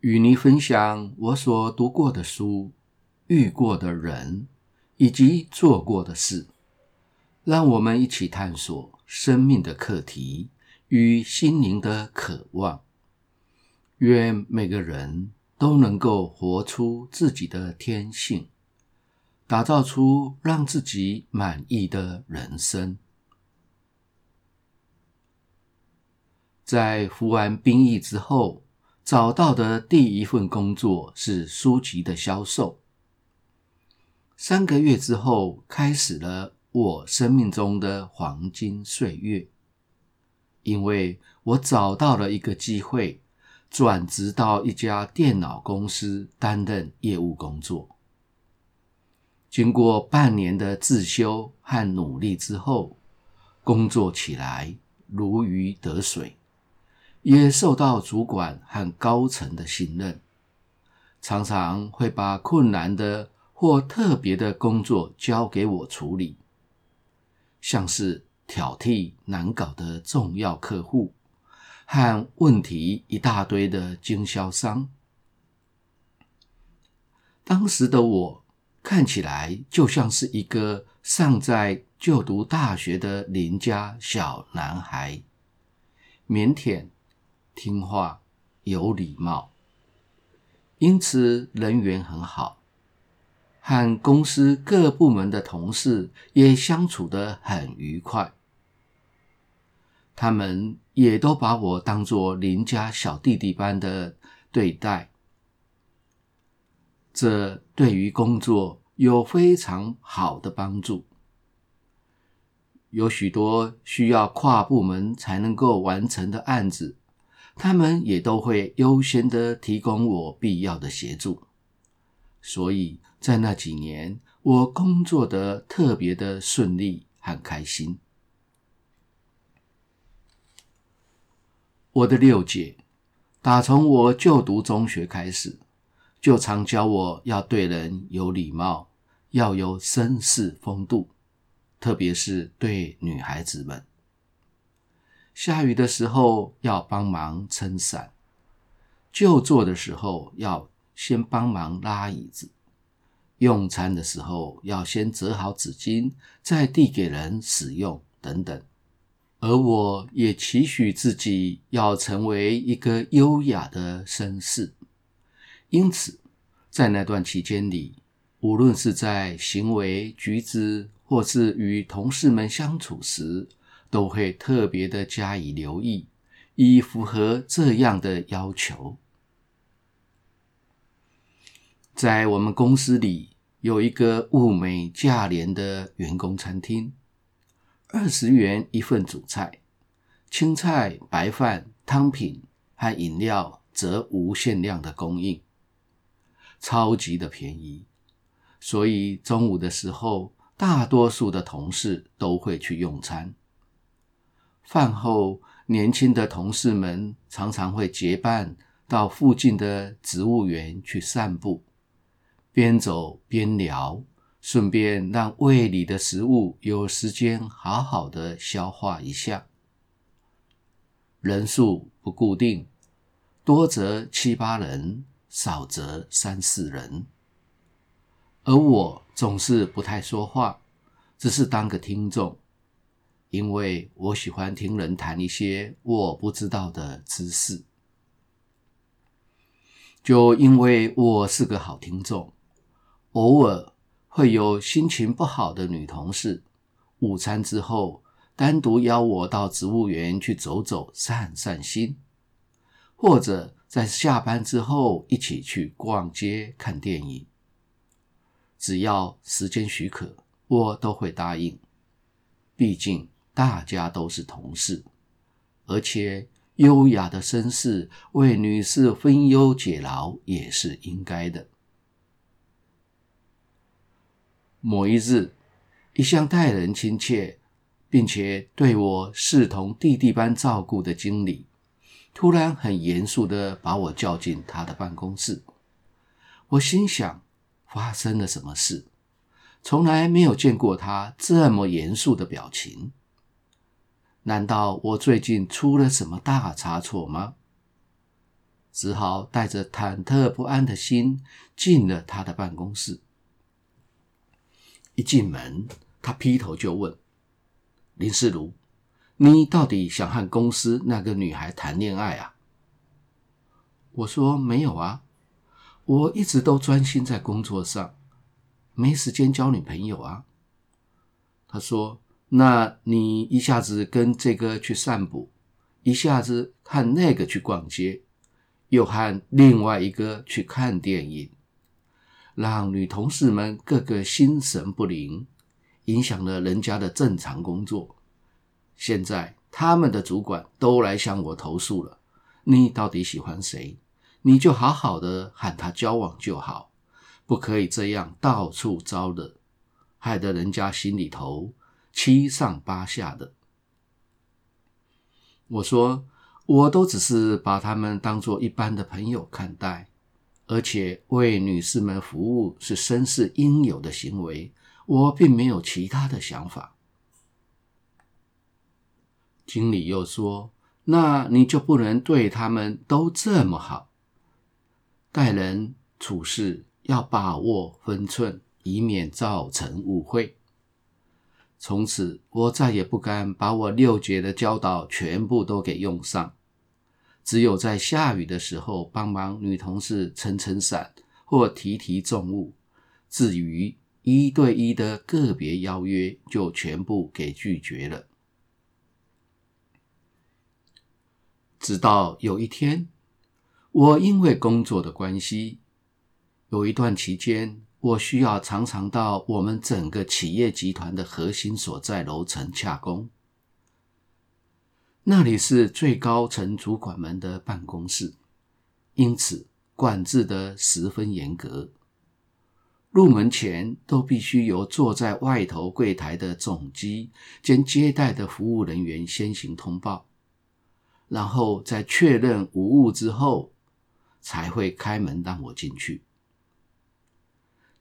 与你分享我所读过的书、遇过的人以及做过的事，让我们一起探索生命的课题与心灵的渴望。愿每个人都能够活出自己的天性，打造出让自己满意的人生。在服完兵役之后，找到的第一份工作是书籍的销售。三个月之后，开始了我生命中的黄金岁月，因为我找到了一个机会，转职到一家电脑公司担任业务工作。经过半年的自修和努力之后，工作起来如鱼得水。也受到主管和高层的信任，常常会把困难的或特别的工作交给我处理，像是挑剔难搞的重要客户和问题一大堆的经销商。当时的我看起来就像是一个尚在就读大学的邻家小男孩，腼腆。听话、有礼貌，因此人缘很好，和公司各部门的同事也相处得很愉快。他们也都把我当作邻家小弟弟般的对待，这对于工作有非常好的帮助。有许多需要跨部门才能够完成的案子。他们也都会优先的提供我必要的协助，所以在那几年，我工作的特别的顺利和开心。我的六姐，打从我就读中学开始，就常教我要对人有礼貌，要有绅士风度，特别是对女孩子们。下雨的时候要帮忙撑伞，就坐的时候要先帮忙拉椅子，用餐的时候要先折好纸巾再递给人使用等等。而我也期许自己要成为一个优雅的绅士，因此在那段期间里，无论是在行为举止或是与同事们相处时，都会特别的加以留意，以符合这样的要求。在我们公司里有一个物美价廉的员工餐厅，二十元一份主菜，青菜、白饭、汤品和饮料则无限量的供应，超级的便宜。所以中午的时候，大多数的同事都会去用餐。饭后，年轻的同事们常常会结伴到附近的植物园去散步，边走边聊，顺便让胃里的食物有时间好好的消化一下。人数不固定，多则七八人，少则三四人。而我总是不太说话，只是当个听众。因为我喜欢听人谈一些我不知道的知识，就因为我是个好听众，偶尔会有心情不好的女同事，午餐之后单独邀我到植物园去走走、散散心，或者在下班之后一起去逛街、看电影。只要时间许可，我都会答应，毕竟。大家都是同事，而且优雅的绅士为女士分忧解劳也是应该的。某一日，一向待人亲切，并且对我视同弟弟般照顾的经理，突然很严肃地把我叫进他的办公室。我心想，发生了什么事？从来没有见过他这么严肃的表情。难道我最近出了什么大差错吗？只好带着忐忑不安的心进了他的办公室。一进门，他劈头就问：“林世如，你到底想和公司那个女孩谈恋爱啊？”我说：“没有啊，我一直都专心在工作上，没时间交女朋友啊。”他说：“那你一下子跟这个去散步，一下子和那个去逛街，又和另外一个去看电影。”让女同事们个个心神不宁，影响了人家的正常工作。现在他们的主管都来向我投诉了。你到底喜欢谁？你就好好的和他交往就好，不可以这样到处招惹，害得人家心里头七上八下的。我说，我都只是把他们当作一般的朋友看待。而且为女士们服务是绅士应有的行为，我并没有其他的想法。经理又说：“那你就不能对他们都这么好，待人处事要把握分寸，以免造成误会。”从此，我再也不敢把我六节的教导全部都给用上。只有在下雨的时候帮忙女同事撑撑伞或提提重物，至于一对一的个别邀约，就全部给拒绝了。直到有一天，我因为工作的关系，有一段期间，我需要常常到我们整个企业集团的核心所在楼层洽公。那里是最高层主管们的办公室，因此管制的十分严格。入门前都必须由坐在外头柜台的总机兼接待的服务人员先行通报，然后在确认无误之后，才会开门让我进去。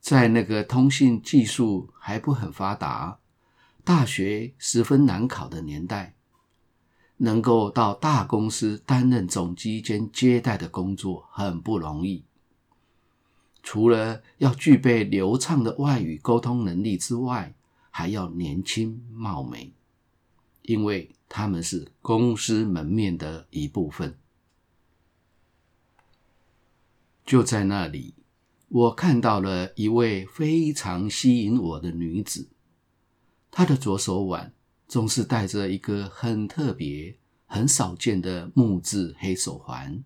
在那个通信技术还不很发达、大学十分难考的年代。能够到大公司担任总机兼接待的工作很不容易，除了要具备流畅的外语沟通能力之外，还要年轻貌美，因为他们是公司门面的一部分。就在那里，我看到了一位非常吸引我的女子，她的左手腕。总是戴着一个很特别、很少见的木质黑手环，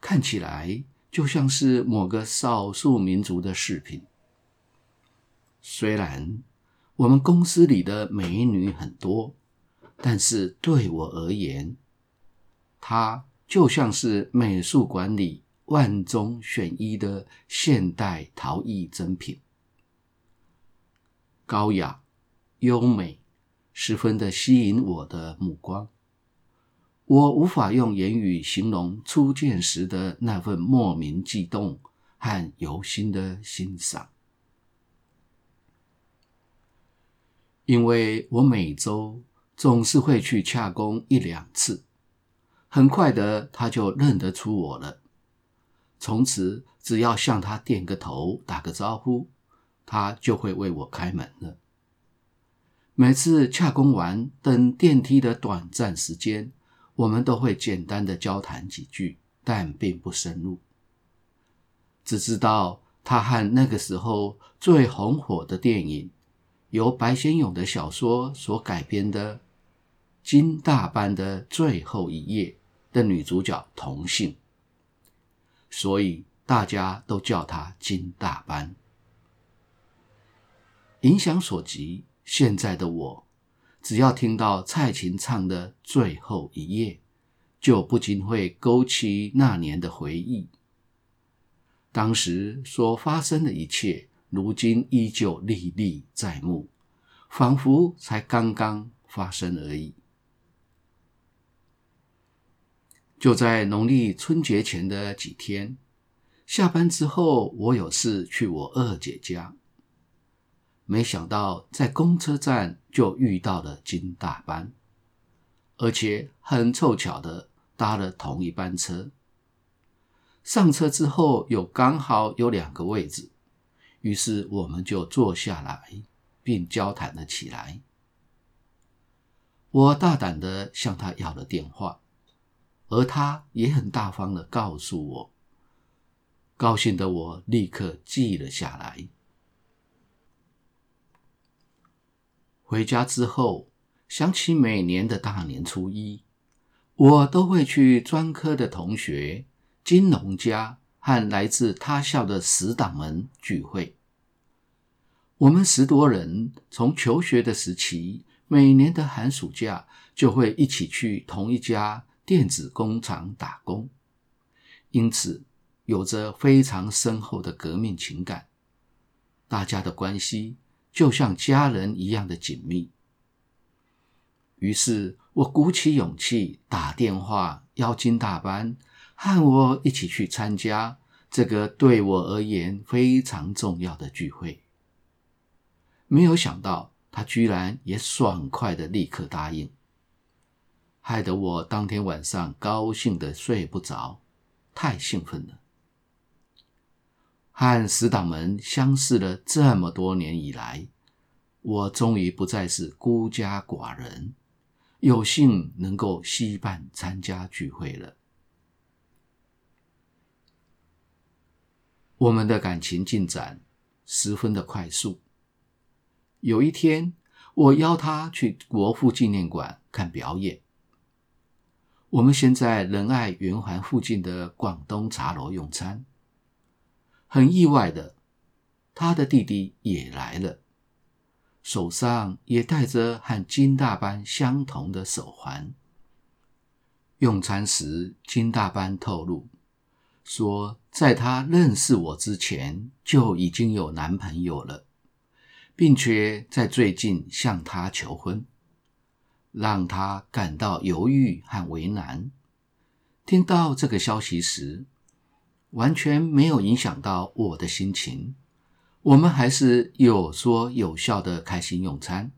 看起来就像是某个少数民族的饰品。虽然我们公司里的美女很多，但是对我而言，她就像是美术馆里万中选一的现代陶艺珍品，高雅、优美。十分的吸引我的目光，我无法用言语形容初见时的那份莫名悸动和由心的欣赏。因为我每周总是会去洽公一两次，很快的他就认得出我了。从此，只要向他点个头、打个招呼，他就会为我开门了。每次洽公完，等电梯的短暂时间，我们都会简单的交谈几句，但并不深入。只知道他和那个时候最红火的电影，由白先勇的小说所改编的《金大班的最后一夜》的女主角同姓，所以大家都叫他金大班。影响所及。现在的我，只要听到蔡琴唱的《最后一夜》，就不禁会勾起那年的回忆。当时所发生的一切，如今依旧历历在目，仿佛才刚刚发生而已。就在农历春节前的几天，下班之后，我有事去我二姐家，没想到在公车站就遇到了金大班，而且很凑巧的搭了同一班车。上车之后，有刚好有两个位置，于是我们就坐下来，并交谈了起来。我大胆的向他要了电话。而他也很大方的告诉我，高兴的我立刻记了下来。回家之后，想起每年的大年初一，我都会去专科的同学、金融家和来自他校的死党们聚会。我们十多人从求学的时期，每年的寒暑假就会一起去同一家。电子工厂打工，因此有着非常深厚的革命情感。大家的关系就像家人一样的紧密。于是我鼓起勇气打电话邀金大班和我一起去参加这个对我而言非常重要的聚会。没有想到他居然也爽快的立刻答应。害得我当天晚上高兴得睡不着，太兴奋了。和死党们相识了这么多年以来，我终于不再是孤家寡人，有幸能够携伴参加聚会了。我们的感情进展十分的快速。有一天，我邀他去国父纪念馆看表演。我们先在仁爱圆环附近的广东茶楼用餐，很意外的，他的弟弟也来了，手上也戴着和金大班相同的手环。用餐时，金大班透露说，在他认识我之前就已经有男朋友了，并且在最近向他求婚。让他感到犹豫和为难。听到这个消息时，完全没有影响到我的心情。我们还是有说有笑的开心用餐。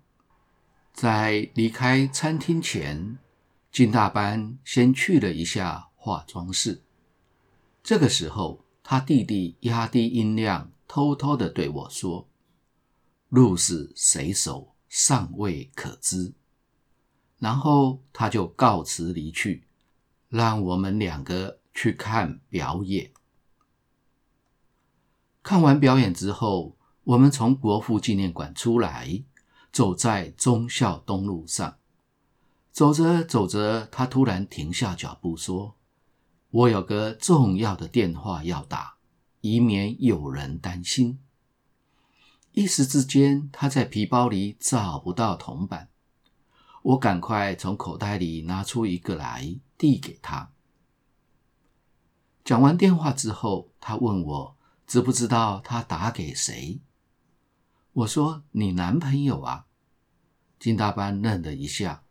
在离开餐厅前，金大班先去了一下化妆室。这个时候，他弟弟压低音量，偷偷的对我说：“鹿死谁手，尚未可知。”然后他就告辞离去，让我们两个去看表演。看完表演之后，我们从国父纪念馆出来，走在忠孝东路上。走着走着，他突然停下脚步，说：“我有个重要的电话要打，以免有人担心。”一时之间，他在皮包里找不到铜板。我赶快从口袋里拿出一个来，递给他。讲完电话之后，他问我知不知道他打给谁。我说：“你男朋友啊。”金大班愣了一下，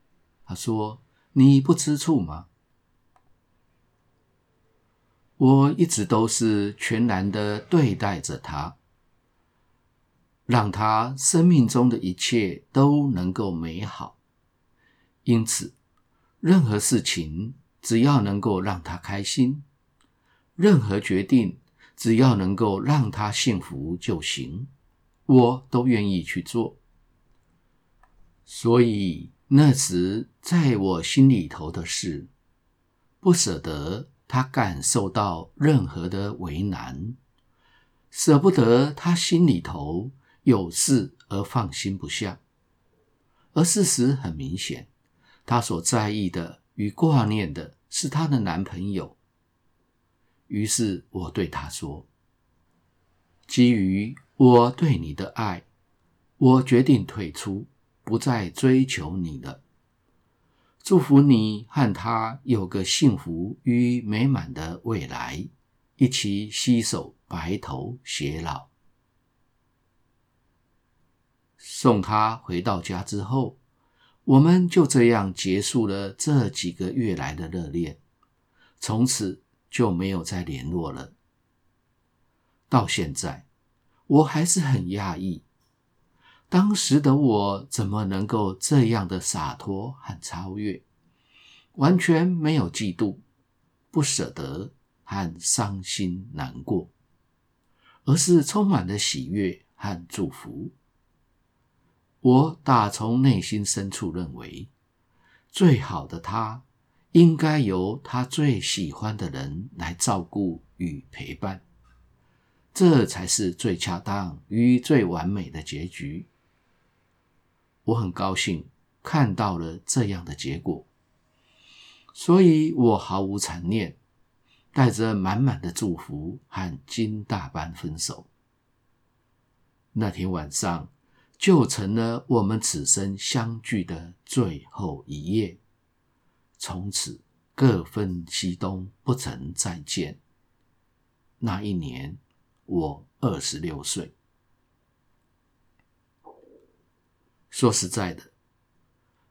他说：“你不吃醋吗？”我一直都是全然的对待着他，让他生命中的一切都能够美好。因此，任何事情只要能够让他开心，任何决定只要能够让他幸福就行，我都愿意去做。所以那时在我心里头的事，不舍得他感受到任何的为难，舍不得他心里头有事而放心不下，而事实很明显。她所在意的与挂念的是她的男朋友。于是我对她说：“基于我对你的爱，我决定退出，不再追求你了。祝福你和他有个幸福与美满的未来，一起携手白头偕老。”送他回到家之后，我们就这样结束了这几个月来的热恋，从此就没有再联络了。到现在，我还是很讶异，当时的我怎么能够这样的洒脱和超越，完全没有嫉妒、不舍得和伤心难过，而是充满了喜悦和祝福。我打从内心深处认为，最好的他应该由他最喜欢的人来照顾与陪伴，这才是最恰当与最完美的结局。我很高兴看到了这样的结果，所以我毫无残念，带着满满的祝福和金大班分手。那天晚上，就成了我们此生相聚的最后一夜，从此各分西东，不曾再见。那一年，我二十六岁。说实在的，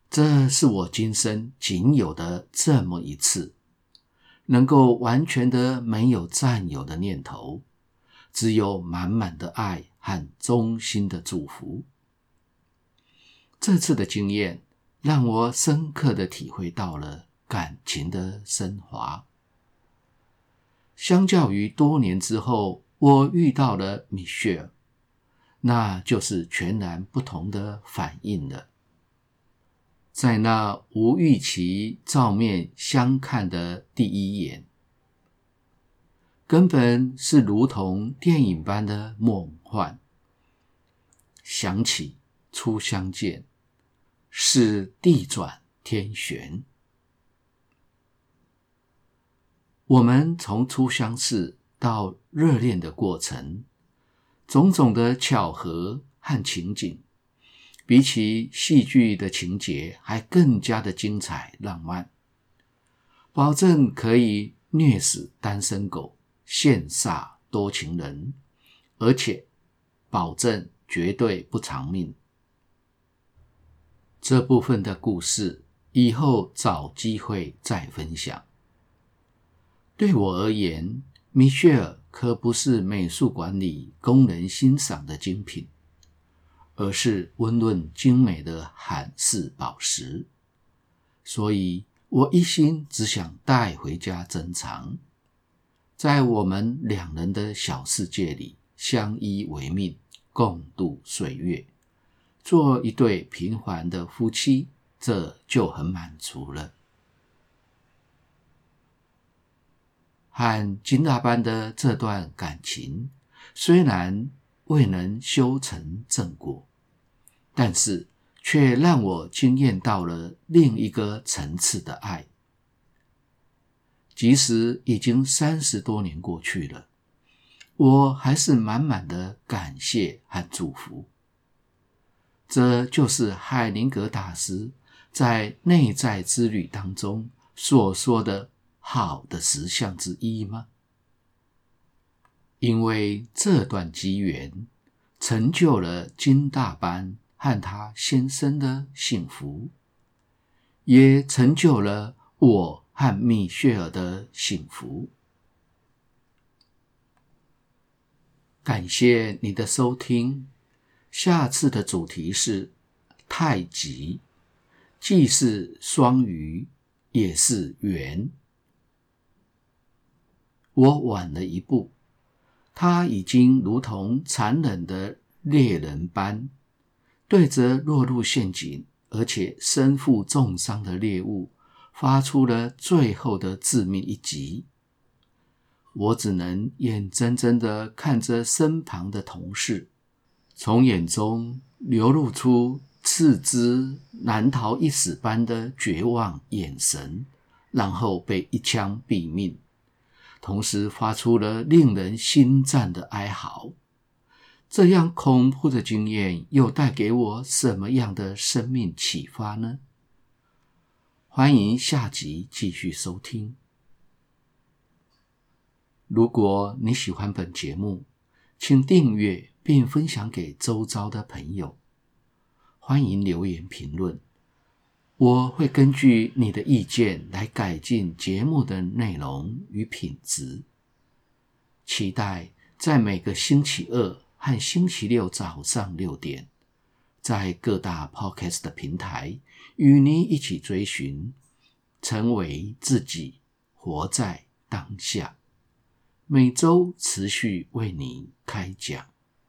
这是我今生仅有的这么一次，能够完全的没有占有的念头，只有满满的爱和衷心的祝福。这次的经验让我深刻的体会到了感情的升华。相较于多年之后，我遇到了米歇尔，那就是全然不同的反应了。在那无预期照面相看的第一眼，根本是如同电影般的梦幻。想起初相见。是地转天旋。我们从初相识到热恋的过程，种种的巧合和情景，比起戏剧的情节还更加的精彩浪漫。保证可以虐死单身狗，羡煞多情人，而且保证绝对不偿命。这部分的故事以后找机会再分享。对我而言，米歇尔可不是美术馆里供人欣赏的精品，而是温润精美的罕世宝石。所以我一心只想带回家珍藏，在我们两人的小世界里相依为命，共度岁月。做一对平凡的夫妻，这就很满足了。和金大班的这段感情，虽然未能修成正果，但是却让我惊艳到了另一个层次的爱。即使已经三十多年过去了，我还是满满的感谢和祝福。这就是海灵格大师在内在之旅当中所说的好的实相之一吗？因为这段机缘成就了金大班和他先生的幸福，也成就了我和米歇尔的幸福。感谢你的收听。下次的主题是太极，既是双鱼，也是圆。我晚了一步，他已经如同残忍的猎人般，对着落入陷阱而且身负重伤的猎物，发出了最后的致命一击。我只能眼睁睁的看着身旁的同事。从眼中流露出刺之难逃一死般的绝望眼神，然后被一枪毙命，同时发出了令人心颤的哀嚎。这样恐怖的经验又带给我什么样的生命启发呢？欢迎下集继续收听。如果你喜欢本节目，请订阅。并分享给周遭的朋友，欢迎留言评论，我会根据你的意见来改进节目的内容与品质。期待在每个星期二和星期六早上六点，在各大 Podcast 的平台与你一起追寻，成为自己，活在当下。每周持续为你开讲。